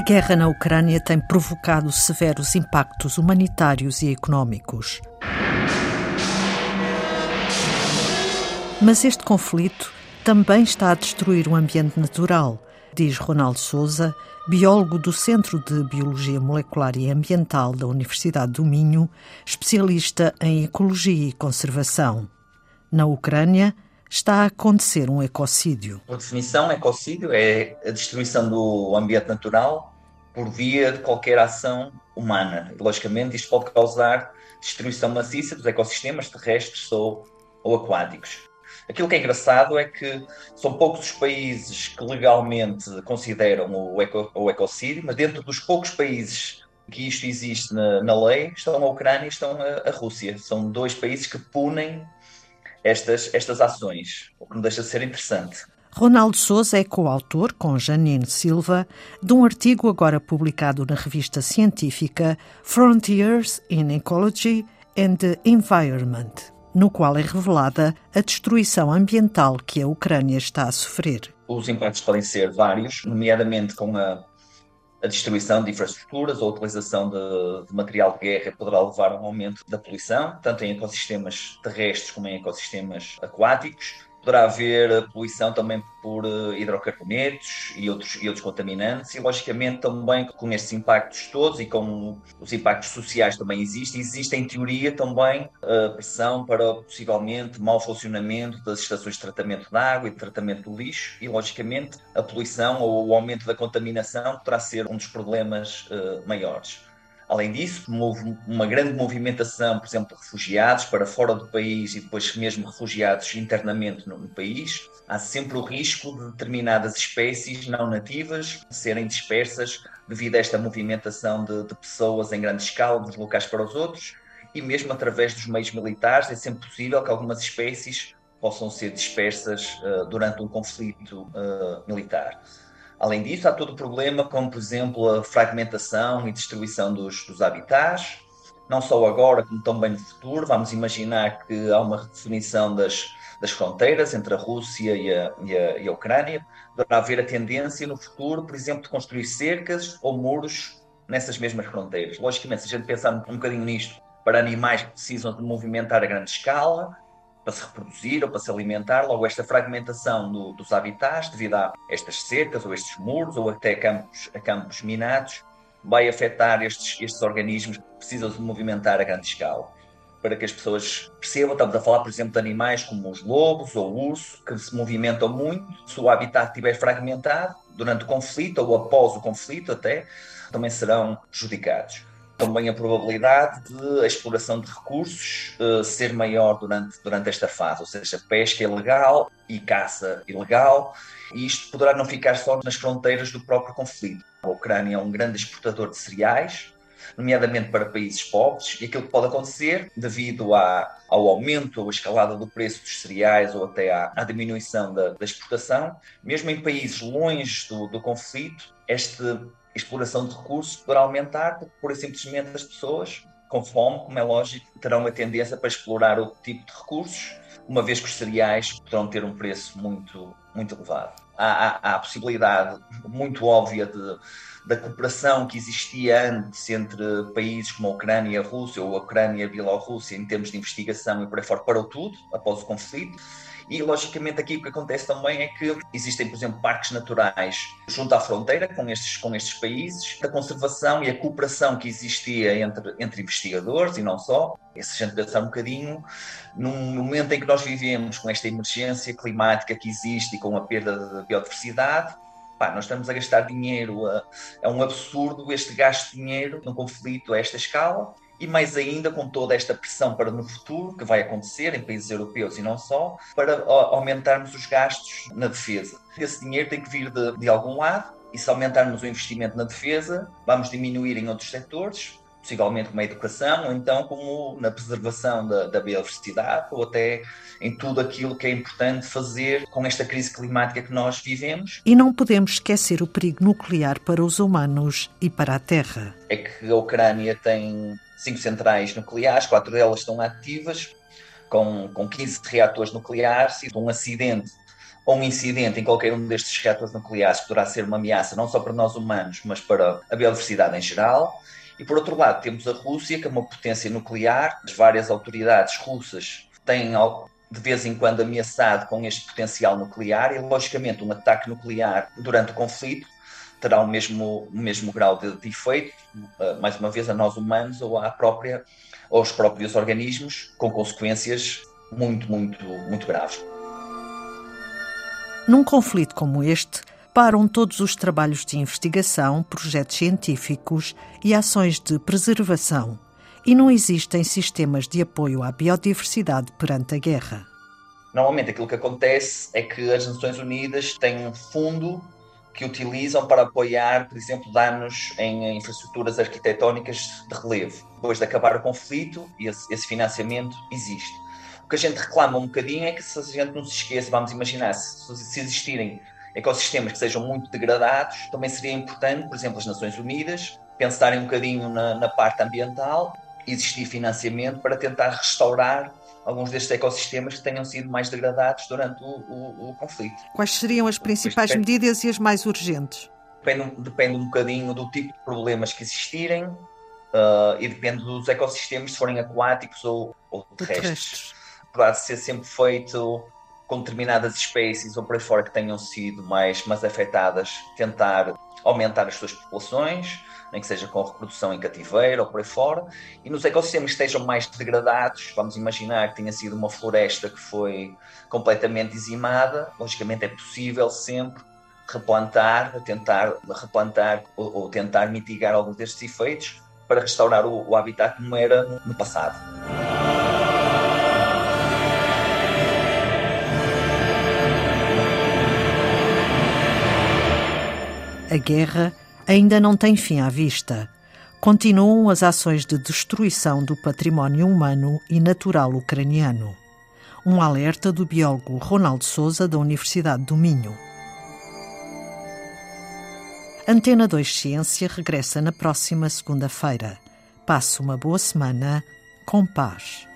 guerra na Ucrânia tem provocado severos impactos humanitários e económicos. Mas este conflito também está a destruir o ambiente natural, diz Ronaldo Souza, biólogo do Centro de Biologia Molecular e Ambiental da Universidade do Minho, especialista em ecologia e conservação. Na Ucrânia, está a acontecer um ecocídio. Por definição, ecocídio é a destruição do ambiente natural por via de qualquer ação humana. logicamente, isto pode causar destruição maciça dos ecossistemas terrestres ou, ou aquáticos. Aquilo que é engraçado é que são poucos os países que legalmente consideram o, eco, o ecocídio, mas dentro dos poucos países que isto existe na, na lei estão a Ucrânia e estão a, a Rússia. São dois países que punem estas, estas ações, o que não deixa de ser interessante. Ronaldo Souza é coautor, com Janine Silva, de um artigo agora publicado na revista científica Frontiers in Ecology and the Environment, no qual é revelada a destruição ambiental que a Ucrânia está a sofrer. Os impactos podem ser vários, nomeadamente com a, a destruição de infraestruturas ou a utilização de, de, material de guerra poderá levar a um aumento da poluição, tanto em ecossistemas terrestres como em ecossistemas aquáticos poderá haver poluição também por eh, hidrocarbonetos e outros, e outros contaminantes, e logicamente também com estes impactos todos e com os impactos sociais também existem, existe em teoria também a eh, pressão para possivelmente mau funcionamento das estações de tratamento de água e de tratamento do lixo, e logicamente a poluição ou o aumento da contaminação poderá ser um dos problemas uh, maiores. Além disso, houve uma grande movimentação, por exemplo, de refugiados para fora do país e depois mesmo refugiados internamente no, país. Há sempre o risco de determinadas espécies não nativas serem dispersas devido a esta movimentação de, de pessoas em grande escala, de uns locais para os outros, e mesmo através dos meios militares, é sempre possível que algumas espécies possam ser dispersas uh, durante um conflito uh, militar. Além disso, há todo o problema, como por exemplo a fragmentação e destruição dos, dos habitats, não só agora, como também no futuro. Vamos imaginar que há uma redefinição das, das fronteiras entre a Rússia e a, e a, e a Ucrânia. Deverá haver a tendência no futuro, por exemplo, de construir cercas ou muros nessas mesmas fronteiras. Logicamente, se a gente pensar um bocadinho nisto, para animais que precisam de movimentar a grande escala, para se reproduzir ou para se alimentar. Logo, esta fragmentação do, dos habitats, devido a estas cercas ou estes muros ou até campos, a campos minados, vai afetar estes, estes organismos que precisam se movimentar a grande escala. Para que as pessoas percebam, estamos a falar, por exemplo, de animais como os lobos ou o urso, que se movimentam muito. Se o habitat estiver fragmentado, durante o conflito ou após o conflito até, também serão prejudicados também a probabilidade de a exploração de recursos uh, ser maior durante, durante esta fase, ou seja, pesca ilegal e caça ilegal, e isto poderá não ficar só nas fronteiras do próprio conflito. A Ucrânia é um grande exportador de cereais, nomeadamente para países pobres, e aquilo que pode acontecer, devido à, ao aumento ou escalada do preço dos cereais ou até à, à diminuição da, da, exportação, mesmo em países longe do, do conflito, este exploração de recursos poderá aumentar, porque e simplesmente as pessoas, com fome, como é lógico, terão uma tendência para explorar outro tipo de recursos, uma vez que os cereais poderão ter um preço muito, muito elevado. Há, há, há a possibilidade muito óbvia de, da cooperação que existia antes entre países como a Ucrânia e a Rússia, ou a Ucrânia e a Bielorrússia, em termos de investigação e por aí fora, parou tudo após o conflito e, logicamente, aqui o que acontece também é que existem, por exemplo, parques naturais junto à fronteira com estes, com estes países, a conservação e a cooperação que existia entre, entre investigadores e não só. Se a gente pensar um bocadinho, num momento em que nós vivemos com esta emergência climática que existe e com a perda da biodiversidade, Pá, nós estamos a gastar dinheiro, é um absurdo este gasto de dinheiro num conflito a esta escala e mais ainda com toda esta pressão para no futuro, que vai acontecer em países europeus e não só, para aumentarmos os gastos na defesa. Esse dinheiro tem que vir de, de algum lado, e se aumentarmos o investimento na defesa, vamos diminuir em outros setores, possivelmente como a educação, ou então como na preservação da, da biodiversidade, ou até em tudo aquilo que é importante fazer com esta crise climática que nós vivemos. E não podemos esquecer o perigo nuclear para os humanos e para a Terra. É que a Ucrânia tem cinco centrais nucleares, quatro delas estão ativas, com, com 15 reatores nucleares, e um acidente ou um incidente em qualquer um destes reatores nucleares poderá ser uma ameaça não só para nós humanos, mas para a biodiversidade em geral. E por outro lado, temos a Rússia, que é uma potência nuclear. As várias autoridades russas têm de vez em quando ameaçado com este potencial nuclear e, logicamente, um ataque nuclear durante o conflito terá o mesmo, o mesmo grau de, de efeito, uh, mais uma vez, a nós humanos ou à própria, aos próprios organismos, com consequências muito, muito, muito graves. Num conflito como este, param todos os trabalhos de investigação, projetos científicos e ações de preservação, e não existem sistemas de apoio à biodiversidade perante a guerra. Normalmente aquilo que acontece é que as Nações Unidas têm um fundo que utilizam para apoiar, por exemplo, danos em infraestruturas arquitetónicas de relevo. Depois de acabar o conflito, esse, esse financiamento existe. O que a gente reclama um bocadinho é que se a gente não se esqueça, vamos imaginar, se, se existirem ecossistemas que sejam muito degradados, também seria importante, por exemplo, as Nações Unidas pensarem um bocadinho na, na parte ambiental, existir financiamento para tentar restaurar alguns destes ecossistemas que tenham sido mais degradados durante o, o, o conflito. Quais seriam as principais depende, medidas e as mais urgentes? Depende, depende um bocadinho do tipo de problemas que existirem uh, e depende dos ecossistemas, se forem aquáticos ou, ou terrestres. de ser sempre feito com determinadas espécies ou por aí fora que tenham sido mais, mais afetadas, tentar aumentar as suas populações, nem que seja com reprodução em cativeiro ou por aí fora, e nos ecossistemas que estejam mais degradados, vamos imaginar que tenha sido uma floresta que foi completamente dizimada, logicamente é possível sempre replantar, tentar replantar ou, ou tentar mitigar alguns destes efeitos para restaurar o, o habitat como era no passado. A guerra ainda não tem fim à vista. Continuam as ações de destruição do património humano e natural ucraniano. Um alerta do biólogo Ronaldo Souza, da Universidade do Minho. Antena 2 Ciência regressa na próxima segunda-feira. Passe uma boa semana com paz.